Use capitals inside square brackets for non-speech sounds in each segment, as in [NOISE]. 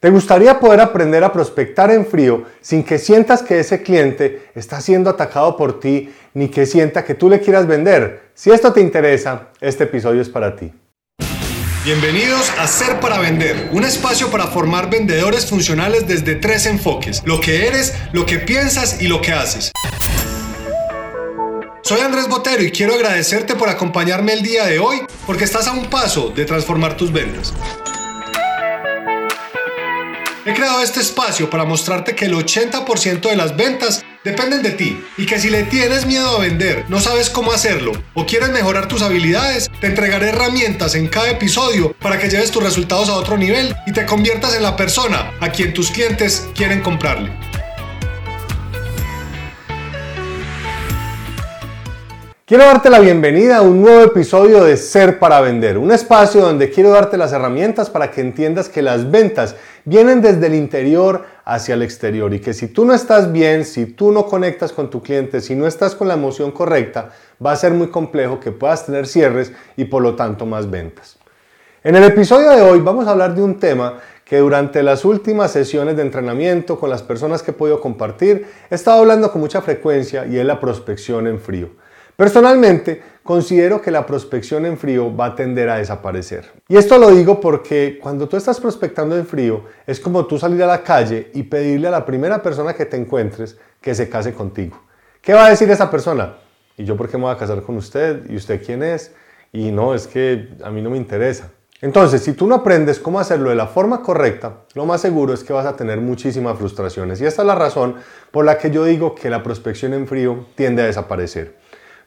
¿Te gustaría poder aprender a prospectar en frío sin que sientas que ese cliente está siendo atacado por ti ni que sienta que tú le quieras vender? Si esto te interesa, este episodio es para ti. Bienvenidos a Ser para Vender, un espacio para formar vendedores funcionales desde tres enfoques, lo que eres, lo que piensas y lo que haces. Soy Andrés Botero y quiero agradecerte por acompañarme el día de hoy porque estás a un paso de transformar tus ventas. He creado este espacio para mostrarte que el 80% de las ventas dependen de ti y que si le tienes miedo a vender, no sabes cómo hacerlo o quieres mejorar tus habilidades, te entregaré herramientas en cada episodio para que lleves tus resultados a otro nivel y te conviertas en la persona a quien tus clientes quieren comprarle. Quiero darte la bienvenida a un nuevo episodio de Ser para Vender, un espacio donde quiero darte las herramientas para que entiendas que las ventas vienen desde el interior hacia el exterior y que si tú no estás bien, si tú no conectas con tu cliente, si no estás con la emoción correcta, va a ser muy complejo que puedas tener cierres y por lo tanto más ventas. En el episodio de hoy vamos a hablar de un tema que durante las últimas sesiones de entrenamiento con las personas que he podido compartir he estado hablando con mucha frecuencia y es la prospección en frío. Personalmente, considero que la prospección en frío va a tender a desaparecer. Y esto lo digo porque cuando tú estás prospectando en frío, es como tú salir a la calle y pedirle a la primera persona que te encuentres que se case contigo. ¿Qué va a decir esa persona? ¿Y yo por qué me voy a casar con usted? ¿Y usted quién es? Y no, es que a mí no me interesa. Entonces, si tú no aprendes cómo hacerlo de la forma correcta, lo más seguro es que vas a tener muchísimas frustraciones. Y esta es la razón por la que yo digo que la prospección en frío tiende a desaparecer.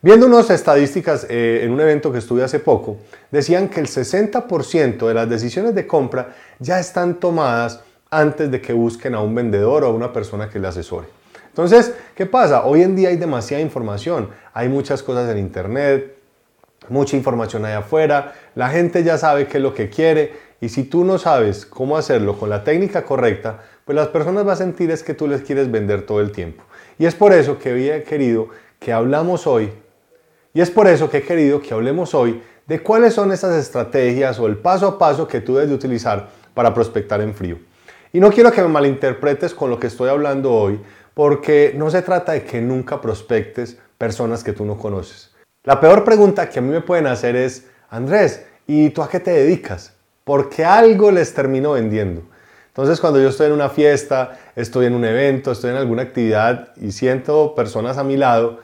Viendo unas estadísticas eh, en un evento que estuve hace poco, decían que el 60% de las decisiones de compra ya están tomadas antes de que busquen a un vendedor o a una persona que le asesore. Entonces, ¿qué pasa? Hoy en día hay demasiada información, hay muchas cosas en internet, mucha información allá afuera, la gente ya sabe qué es lo que quiere y si tú no sabes cómo hacerlo con la técnica correcta, pues las personas van a sentir es que tú les quieres vender todo el tiempo. Y es por eso que había querido que hablamos hoy y es por eso que he querido que hablemos hoy de cuáles son esas estrategias o el paso a paso que tú debes de utilizar para prospectar en frío. Y no quiero que me malinterpretes con lo que estoy hablando hoy, porque no se trata de que nunca prospectes personas que tú no conoces. La peor pregunta que a mí me pueden hacer es, Andrés, ¿y tú a qué te dedicas? Porque algo les termino vendiendo. Entonces cuando yo estoy en una fiesta, estoy en un evento, estoy en alguna actividad y siento personas a mi lado,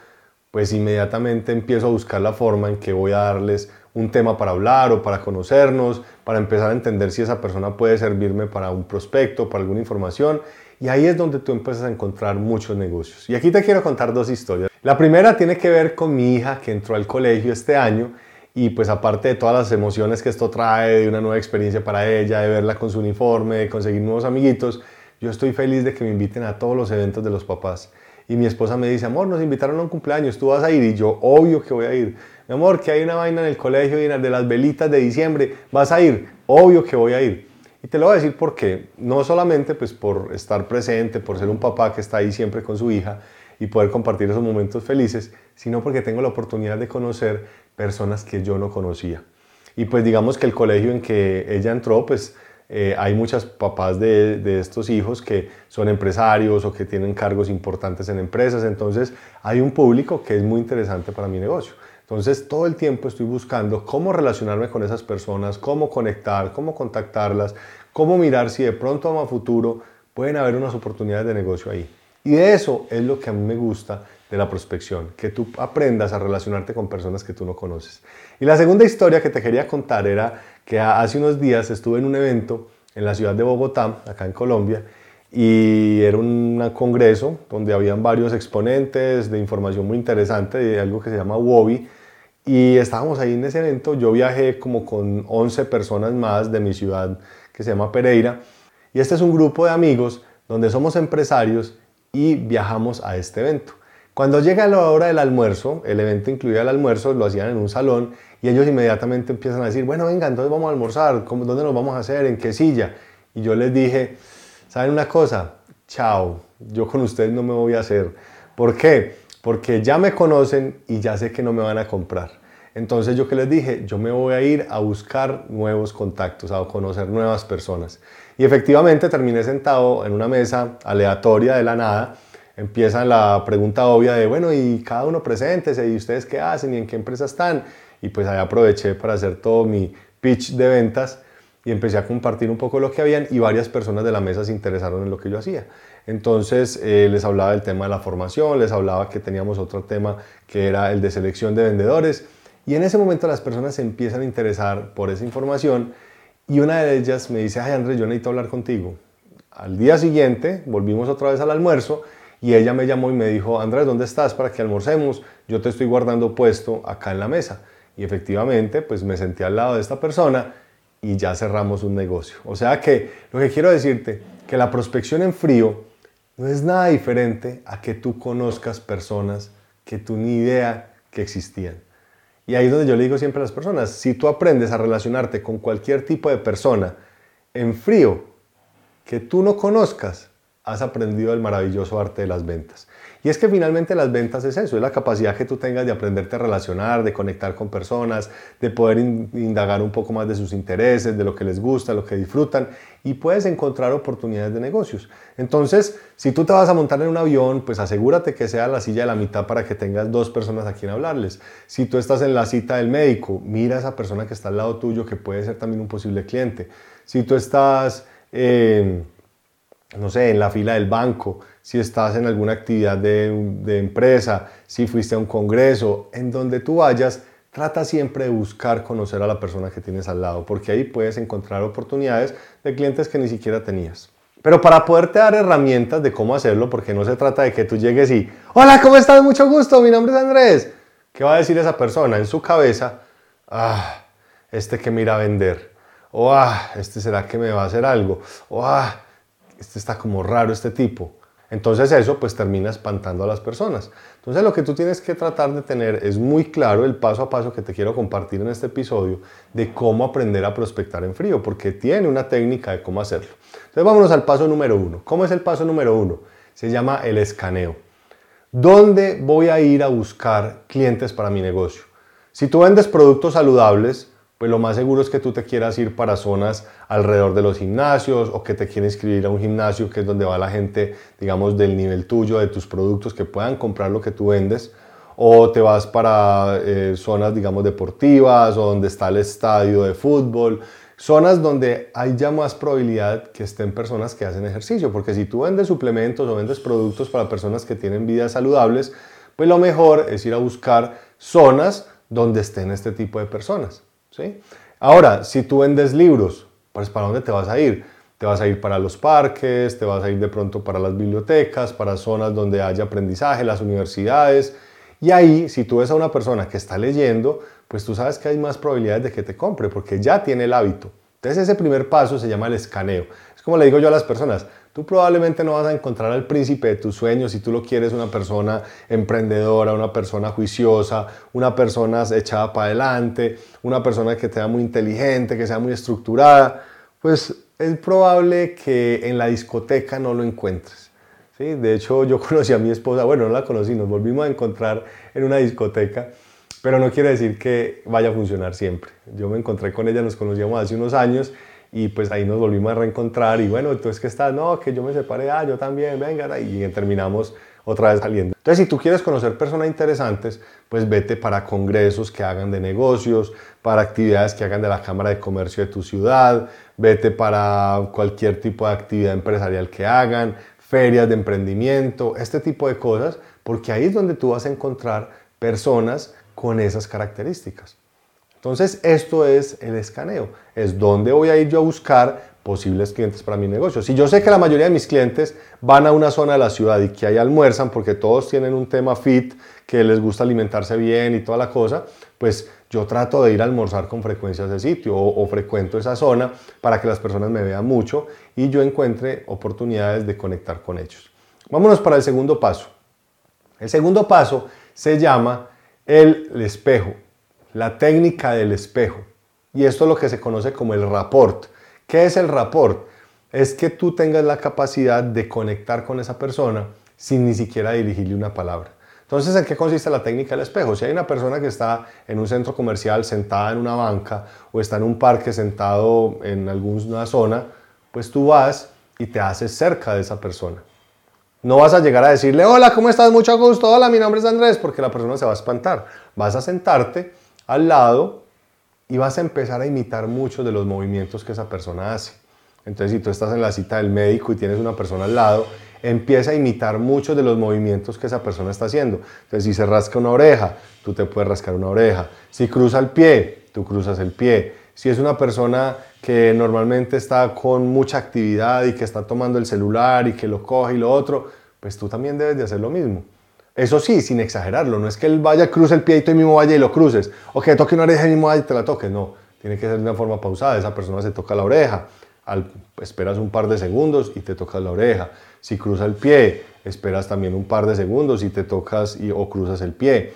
pues inmediatamente empiezo a buscar la forma en que voy a darles un tema para hablar o para conocernos, para empezar a entender si esa persona puede servirme para un prospecto, para alguna información. Y ahí es donde tú empiezas a encontrar muchos negocios. Y aquí te quiero contar dos historias. La primera tiene que ver con mi hija que entró al colegio este año y pues aparte de todas las emociones que esto trae, de una nueva experiencia para ella, de verla con su uniforme, de conseguir nuevos amiguitos, yo estoy feliz de que me inviten a todos los eventos de los papás. Y mi esposa me dice, amor, nos invitaron a un cumpleaños, tú vas a ir. Y yo, obvio que voy a ir. Mi amor, que hay una vaina en el colegio y de las velitas de diciembre, vas a ir. Obvio que voy a ir. Y te lo voy a decir porque no solamente pues por estar presente, por ser un papá que está ahí siempre con su hija y poder compartir esos momentos felices, sino porque tengo la oportunidad de conocer personas que yo no conocía. Y pues digamos que el colegio en que ella entró, pues eh, hay muchos papás de, de, estos hijos que son empresarios o que tienen cargos importantes en empresas, entonces hay un público que es muy interesante para mi negocio. Entonces todo el tiempo estoy buscando cómo relacionarme con esas personas, cómo conectar, cómo contactarlas, cómo mirar si de pronto a futuro pueden haber unas oportunidades de negocio ahí. Y de eso es lo que a mí me gusta de la prospección, que tú aprendas a relacionarte con personas que tú no conoces. Y la segunda historia que te quería contar era que hace unos días estuve en un evento en la ciudad de Bogotá, acá en Colombia, y era un congreso donde habían varios exponentes de información muy interesante de algo que se llama WOBI, y estábamos ahí en ese evento, yo viajé como con 11 personas más de mi ciudad que se llama Pereira, y este es un grupo de amigos donde somos empresarios y viajamos a este evento. Cuando llega la hora del almuerzo, el evento incluía el almuerzo, lo hacían en un salón y ellos inmediatamente empiezan a decir, bueno, venga, entonces vamos a almorzar, ¿dónde nos vamos a hacer? ¿En qué silla? Y yo les dije, ¿saben una cosa? Chao, yo con ustedes no me voy a hacer. ¿Por qué? Porque ya me conocen y ya sé que no me van a comprar. Entonces yo que les dije, yo me voy a ir a buscar nuevos contactos, a conocer nuevas personas. Y efectivamente terminé sentado en una mesa aleatoria de la nada. Empieza la pregunta obvia de, bueno, y cada uno preséntese, y ustedes qué hacen, y en qué empresa están. Y pues ahí aproveché para hacer todo mi pitch de ventas y empecé a compartir un poco lo que habían y varias personas de la mesa se interesaron en lo que yo hacía. Entonces eh, les hablaba del tema de la formación, les hablaba que teníamos otro tema que era el de selección de vendedores y en ese momento las personas se empiezan a interesar por esa información y una de ellas me dice, ay Andrés, yo necesito hablar contigo. Al día siguiente volvimos otra vez al almuerzo y ella me llamó y me dijo, Andrés, ¿dónde estás para que almorcemos? Yo te estoy guardando puesto acá en la mesa. Y efectivamente, pues me senté al lado de esta persona y ya cerramos un negocio. O sea que lo que quiero decirte, que la prospección en frío no es nada diferente a que tú conozcas personas que tú ni idea que existían. Y ahí es donde yo le digo siempre a las personas, si tú aprendes a relacionarte con cualquier tipo de persona en frío que tú no conozcas, has aprendido el maravilloso arte de las ventas. Y es que finalmente las ventas es eso, es la capacidad que tú tengas de aprenderte a relacionar, de conectar con personas, de poder indagar un poco más de sus intereses, de lo que les gusta, lo que disfrutan y puedes encontrar oportunidades de negocios. Entonces, si tú te vas a montar en un avión, pues asegúrate que sea la silla de la mitad para que tengas dos personas a quien hablarles. Si tú estás en la cita del médico, mira a esa persona que está al lado tuyo que puede ser también un posible cliente. Si tú estás... Eh, no sé, en la fila del banco, si estás en alguna actividad de, empresa, si fuiste a un congreso, en donde tú vayas, trata siempre de buscar conocer a la persona que tienes al lado, porque ahí puedes encontrar oportunidades de clientes que ni siquiera tenías. Pero para poderte dar herramientas de cómo hacerlo, porque no se trata de que tú llegues y, hola, ¿cómo estás? Mucho gusto, mi nombre es Andrés. ¿Qué va a decir esa persona? En su cabeza, ah, este que mira a vender. O, ah, este será que me va a hacer algo. O, ah, este está como raro este tipo. Entonces eso pues termina espantando a las personas. Entonces lo que tú tienes que tratar de tener es muy claro el paso a paso que te quiero compartir en este episodio de cómo aprender a prospectar en frío, porque tiene una técnica de cómo hacerlo. Entonces vámonos al paso número uno. ¿Cómo es el paso número uno? Se llama el escaneo. ¿Dónde voy a ir a buscar clientes para mi negocio? Si tú vendes productos saludables, pues lo más seguro es que tú te quieras ir para zonas alrededor de los gimnasios o que te quieras inscribir a un gimnasio que es donde va la gente, digamos, del nivel tuyo, de tus productos, que puedan comprar lo que tú vendes. O te vas para eh, zonas, digamos, deportivas o donde está el estadio de fútbol. Zonas donde hay ya más probabilidad que estén personas que hacen ejercicio. Porque si tú vendes suplementos o vendes productos para personas que tienen vidas saludables, pues lo mejor es ir a buscar zonas donde estén este tipo de personas. Ahora, si tú vendes libros, pues ¿para dónde te vas a ir? Te vas a ir para los parques, te vas a ir de pronto para las bibliotecas, para zonas donde haya aprendizaje, las universidades. Y ahí, si tú ves a una persona que está leyendo, pues tú sabes que hay más probabilidades de que te compre porque ya tiene el hábito. Entonces ese primer paso se llama el escaneo. Es como le digo yo a las personas, Tú probablemente no vas a encontrar al príncipe de tus sueños si tú lo quieres una persona emprendedora, una persona juiciosa, una persona echada para adelante, una persona que sea muy inteligente, que sea muy estructurada. Pues es probable que en la discoteca no lo encuentres. ¿sí? De hecho, yo [LAUGHS] conocí a mi esposa, bueno, no la conocí, nos volvimos a encontrar en una discoteca, pero no quiere decir que vaya a funcionar siempre. Yo me encontré con ella, nos conocíamos hace unos años y pues ahí nos volvimos a reencontrar y bueno, entonces que estás, no, que yo me separé, ah, yo también, venga, y terminamos otra vez saliendo. Entonces, si tú quieres conocer personas interesantes, pues vete para congresos que hagan de negocios, para actividades que hagan de la Cámara de Comercio de tu ciudad, vete para cualquier tipo de actividad empresarial que hagan, ferias de emprendimiento, este tipo de cosas, porque ahí es donde tú vas a encontrar personas con esas características. Entonces, esto es el escaneo, es donde voy a ir yo a buscar posibles clientes para mi negocio. Si yo sé que la mayoría de mis clientes van a una zona de la ciudad y que ahí almuerzan porque todos tienen un tema fit, que les gusta alimentarse bien y toda la cosa, pues yo trato de ir a almorzar con frecuencia a ese sitio o, o frecuento esa zona para que las personas me vean mucho y yo encuentre oportunidades de conectar con ellos. Vámonos para el segundo paso. El segundo paso se llama el espejo la técnica del espejo. Y esto es lo que se conoce como el rapport. ¿Qué es el rapport? Es que tú tengas la capacidad de conectar con esa persona sin ni siquiera dirigirle una palabra. Entonces, ¿en qué consiste la técnica del espejo? Si hay una persona que está en un centro comercial sentada en una banca o está en un parque sentado en alguna zona, pues tú vas y te haces cerca de esa persona. No vas a llegar a decirle, hola, ¿cómo estás? Mucho gusto, hola, mi nombre es Andrés, porque la persona se va a espantar. Vas a sentarte al lado y vas a empezar a imitar muchos de los movimientos que esa persona hace. Entonces, si tú estás en la cita del médico y tienes una persona al lado, empieza a imitar muchos de los movimientos que esa persona está haciendo. Entonces, si se rasca una oreja, tú te puedes rascar una oreja. Si cruza el pie, tú cruzas el pie. Si es una persona que normalmente está con mucha actividad y que está tomando el celular y que lo coge y lo otro, pues tú también debes de hacer lo mismo. Eso sí, sin exagerarlo, no es que él vaya, cruce el pie y tú mismo vaya y lo cruces, o que toque una oreja y mismo vaya y te la toque, no, tiene que ser de una forma pausada, esa persona se toca la oreja, esperas un par de segundos y te tocas la oreja. Si cruza el pie, esperas también un par de segundos y te tocas y, o cruzas el pie.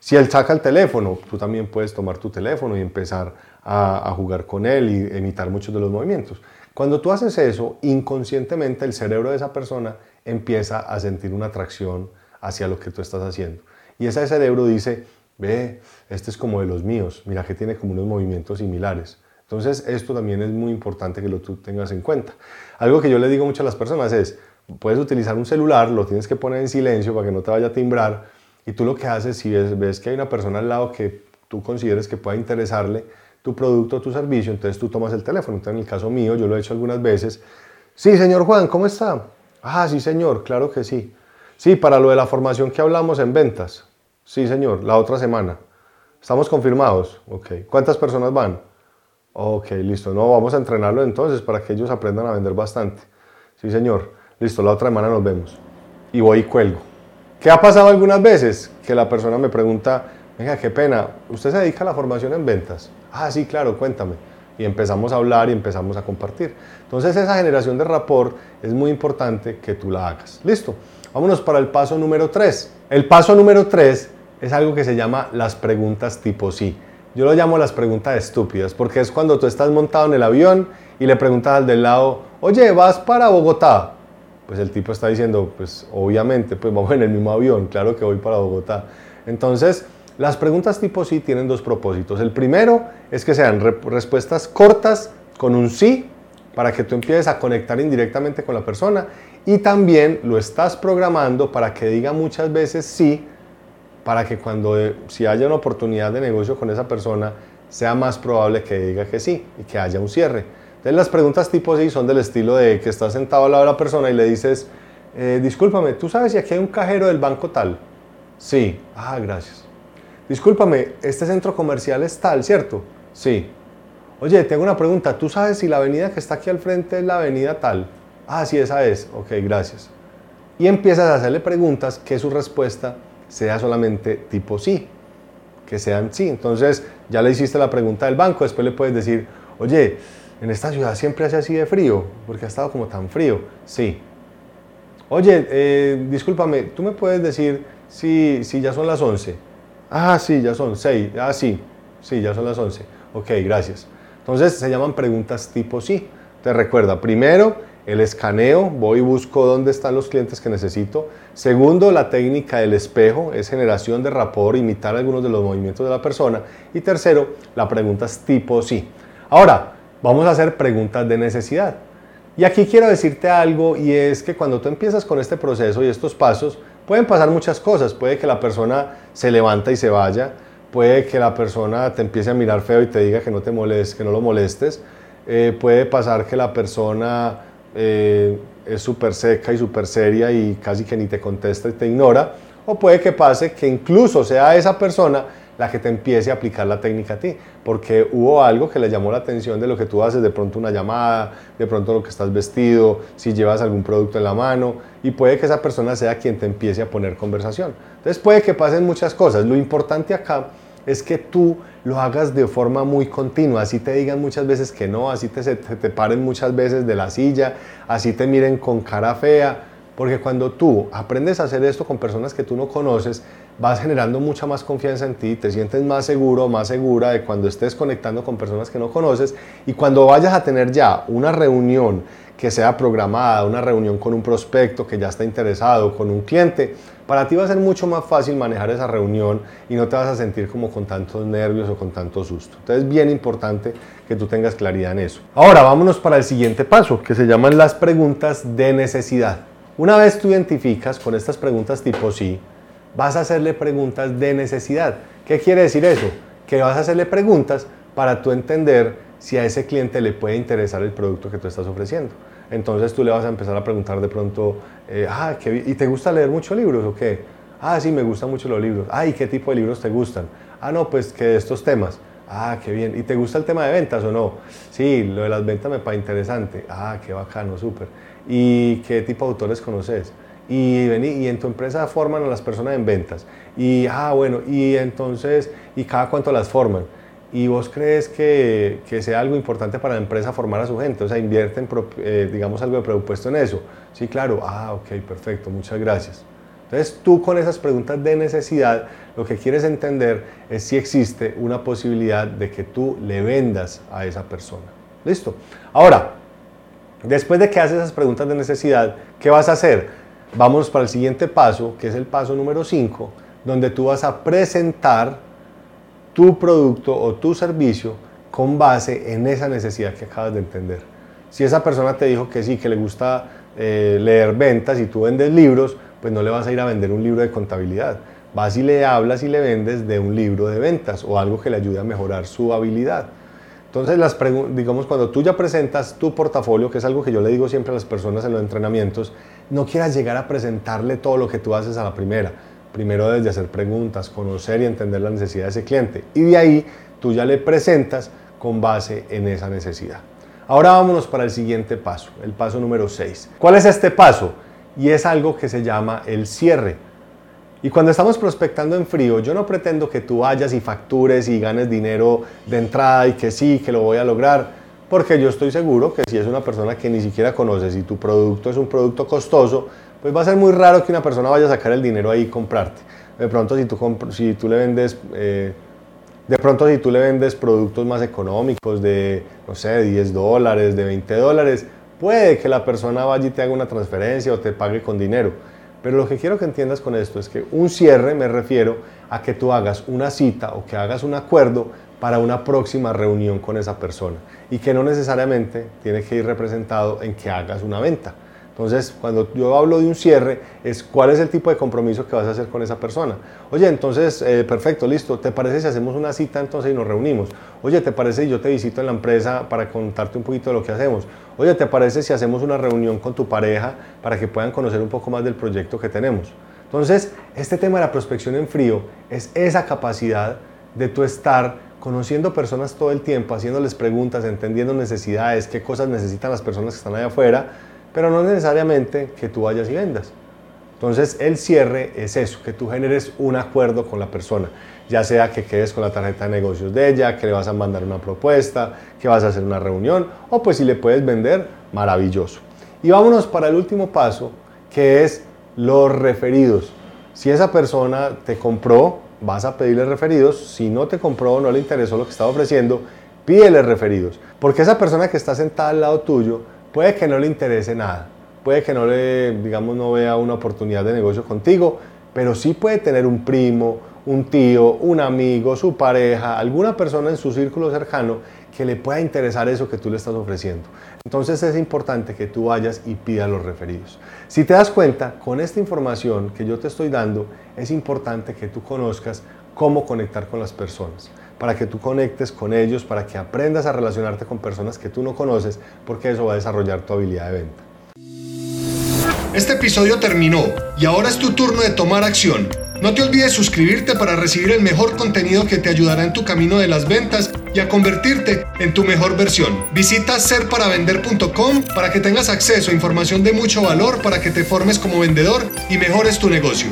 Si él saca el teléfono, tú también puedes tomar tu teléfono y empezar a, a jugar con él y imitar muchos de los movimientos. Cuando tú haces eso, inconscientemente el cerebro de esa persona empieza a sentir una atracción hacia lo que tú estás haciendo. Y ese cerebro dice, ve, este es como de los míos, mira que tiene como unos movimientos similares. Entonces, esto también es muy importante que lo tú tengas en cuenta. Algo que yo le digo mucho a las personas es, puedes utilizar un celular, lo tienes que poner en silencio para que no te vaya a timbrar, y tú lo que haces, si ves, que hay una persona al lado que tú consideres que pueda interesarle tu producto o tu servicio, entonces tú tomas el teléfono. Entonces, en el caso mío, yo lo he hecho algunas veces. Sí, señor Juan, ¿cómo está? Ah, sí, señor, claro que sí. Sí, para lo de la formación que hablamos en ventas. Sí, señor, la otra semana. ¿Estamos confirmados? Ok. ¿Cuántas personas van? Ok, listo. No, vamos a entrenarlo entonces para que ellos aprendan a vender bastante. Sí, señor. Listo, la otra semana nos vemos. Y voy y cuelgo. ¿Qué ha pasado algunas veces? Que la persona me pregunta, venga, qué pena, ¿usted se dedica a la formación en ventas? Ah, sí, claro, cuéntame. Y empezamos a hablar y empezamos a compartir. Entonces esa generación de rapport es muy importante que tú la hagas. Listo. Vámonos para el paso número 3. El paso número 3 es algo que se llama las preguntas tipo sí. Yo lo llamo las preguntas estúpidas, porque es cuando tú estás montado en el avión y le preguntas al del lado, oye, ¿vas para Bogotá? Pues el tipo está diciendo, pues obviamente, pues vamos en el mismo avión, claro que voy para Bogotá. Entonces, las preguntas tipo sí tienen dos propósitos. El primero es que sean respuestas cortas con un sí, para que tú empieces a conectar indirectamente con la persona y también lo estás programando para que diga muchas veces sí para que cuando eh, si haya una oportunidad de negocio con esa persona, sea más probable que diga que sí y que haya un cierre. Entonces las preguntas tipo sí son del estilo de que estás sentado al lado de la persona y le dices, eh, discúlpame, ¿tú sabes si aquí hay un cajero del banco tal? Sí, ah, gracias. Discúlpame, este centro comercial es tal, ¿cierto? Sí. Oye, tengo una pregunta, ¿tú sabes si la avenida que está aquí al frente es la avenida tal? Ah, sí, esa es. Ok, gracias. Y empiezas a hacerle preguntas que su respuesta sea solamente tipo sí, que sean sí. Entonces ya le hiciste la pregunta del banco, después le puedes decir, oye, en esta ciudad siempre hace así de frío, porque ha estado como tan frío. Sí. Oye, eh, discúlpame, ¿tú me puedes decir si, si ya son las 11? Ah, sí, ya son 6. Ah, sí, sí, ya son las 11. Ok, gracias. Entonces se llaman preguntas tipo sí. Te recuerda, primero, el escaneo, voy y busco dónde están los clientes que necesito. Segundo, la técnica del espejo, es generación de rapport, imitar algunos de los movimientos de la persona. Y tercero, la pregunta tipo sí. Ahora, vamos a hacer preguntas de necesidad. Y aquí quiero decirte algo y es que cuando tú empiezas con este proceso y estos pasos, pueden pasar muchas cosas. Puede que la persona se levanta y se vaya, puede que la persona te empiece a mirar feo y te diga que no te molestes, que no lo molestes. Eh, puede pasar que la persona eh, es súper seca y súper seria y casi que ni te contesta y te ignora, o puede que pase que incluso sea esa persona la que te empiece a aplicar la técnica a ti, porque hubo algo que le llamó la atención de lo que tú haces, de pronto una llamada, de pronto lo que estás vestido, si llevas algún producto en la mano, y puede que esa persona sea quien te empiece a poner conversación. Entonces puede que pasen muchas cosas. Lo importante acá es que tú lo hagas de forma muy continua, así te digan muchas veces que no, así te, te, paren muchas veces de la silla, así te miren con cara fea, Porque cuando tú aprendes a hacer esto con personas que tú no conoces, vas generando mucha más confianza en ti, te sientes más seguro, más segura de cuando estés conectando con personas que no conoces. Y cuando vayas a tener ya una reunión que sea programada, una reunión con un prospecto que ya está interesado, con un cliente, para ti va a ser mucho más fácil manejar esa reunión y no te vas a sentir como con tantos nervios o con tanto susto. Entonces es bien importante que tú tengas claridad en eso. Ahora vámonos para el siguiente paso, que se llaman las preguntas de necesidad. Una vez tú identificas con estas preguntas tipo sí, vas a hacerle preguntas de necesidad. ¿Qué quiere decir eso? Que vas a hacerle preguntas para tú entender si a ese cliente le puede interesar el producto que tú estás ofreciendo. Entonces tú le vas a empezar a preguntar de pronto, eh, ah, ¿y te gusta leer muchos libros o qué? Ah, sí, me gustan mucho los libros. Ah, ¿y qué tipo de libros te gustan? Ah, no, pues que estos temas. Ah, qué bien. ¿Y te gusta el tema de ventas o no? Sí, lo de las ventas me parece interesante. Ah, qué bacano, súper. ¿Y qué tipo de autores conoces? Y, y en tu empresa forman a las personas en ventas. Y, ah, bueno, y entonces, ¿y cada cuánto las forman? Y vos crees que, que, sea algo importante para la empresa formar a su gente, o sea, invierten, eh, digamos, algo de presupuesto en eso. Sí, claro, ah, ok, perfecto, muchas gracias. Entonces tú con esas preguntas de necesidad lo que quieres entender es si existe una posibilidad de que tú le vendas a esa persona. ¿Listo? Ahora, después de que haces esas preguntas de necesidad, ¿qué vas a hacer? Vamos para el siguiente paso, que es el paso número 5, donde tú vas a presentar tu producto o tu servicio con base en esa necesidad que acabas de entender. Si esa persona te dijo que sí, que le gusta eh, leer ventas y tú vendes libros, pues no le vas a ir a vender un libro de contabilidad. Vas y le hablas y le vendes de un libro de ventas o algo que le ayude a mejorar su habilidad. Entonces, las digamos, cuando tú ya presentas tu portafolio, que es algo que yo le digo siempre a las personas en los entrenamientos, no quieras llegar a presentarle todo lo que tú haces a la primera primero desde hacer preguntas, conocer y entender la necesidad de ese cliente. Y de ahí tú ya le presentas con base en esa necesidad. Ahora vámonos para el siguiente paso, el paso número 6. ¿Cuál es este paso? Y es algo que se llama el cierre. Y cuando estamos prospectando en frío, yo no pretendo que tú vayas y factures y ganes dinero de entrada y que sí, que lo voy a lograr, porque yo estoy seguro que si es una persona que ni siquiera conoces y tu producto es un producto costoso, pues va a ser muy raro que una persona vaya a sacar el dinero ahí y comprarte. De pronto si tú, si tú le vendes... Eh, de pronto si tú le vendes productos más económicos de, no sé, 10 dólares, de 20 dólares, puede que la persona vaya y te haga una transferencia o te pague con dinero. Pero lo que quiero que entiendas con esto es que un cierre me refiero a que tú hagas una cita o que hagas un acuerdo para una próxima reunión con esa persona y que no necesariamente tiene que ir representado en que hagas una venta. Entonces, cuando yo hablo de un cierre, es cuál es el tipo de compromiso que vas a hacer con esa persona. Oye, entonces, eh, perfecto, listo, ¿te parece si hacemos una cita entonces y nos reunimos? Oye, ¿te parece si yo te visito en la empresa para contarte un poquito de lo que hacemos? Oye, ¿te parece si hacemos una reunión con tu pareja para que puedan conocer un poco más del proyecto que tenemos? Entonces, este tema de la prospección en frío es esa capacidad de tú estar conociendo personas todo el tiempo, haciéndoles preguntas, entendiendo necesidades, qué cosas necesitan las personas que están allá afuera, pero no necesariamente que tú vayas y vendas. Entonces el cierre es eso, que tú generes un acuerdo con la persona, ya sea que quedes con la tarjeta de negocios de ella, que le vas a mandar una propuesta, que vas a hacer una reunión, o pues si le puedes vender, maravilloso. Y vámonos para el último paso, que es los referidos. Si esa persona te compró, vas a pedirle referidos. Si no te compró no le interesó lo que estaba ofreciendo, pídele referidos. Porque esa persona que está sentada al lado tuyo puede que no le interese nada, puede que no le, digamos, no vea una oportunidad de negocio contigo, pero sí puede tener un primo, un tío, un amigo, su pareja, alguna persona en su círculo cercano que le pueda interesar eso que tú le estás ofreciendo. Entonces es importante que tú vayas y pidas los referidos. Si te das cuenta, con esta información que yo te estoy dando, es importante que tú conozcas cómo conectar con las personas para que tú conectes con ellos, para que aprendas a relacionarte con personas que tú no conoces, porque eso va a desarrollar tu habilidad de venta. Este episodio terminó y ahora es tu turno de tomar acción. No te olvides suscribirte para recibir el mejor contenido que te ayudará en tu camino de las ventas y a convertirte en tu mejor versión. Visita serparavender.com para que tengas acceso a información de mucho valor para que te formes como vendedor y mejores tu negocio.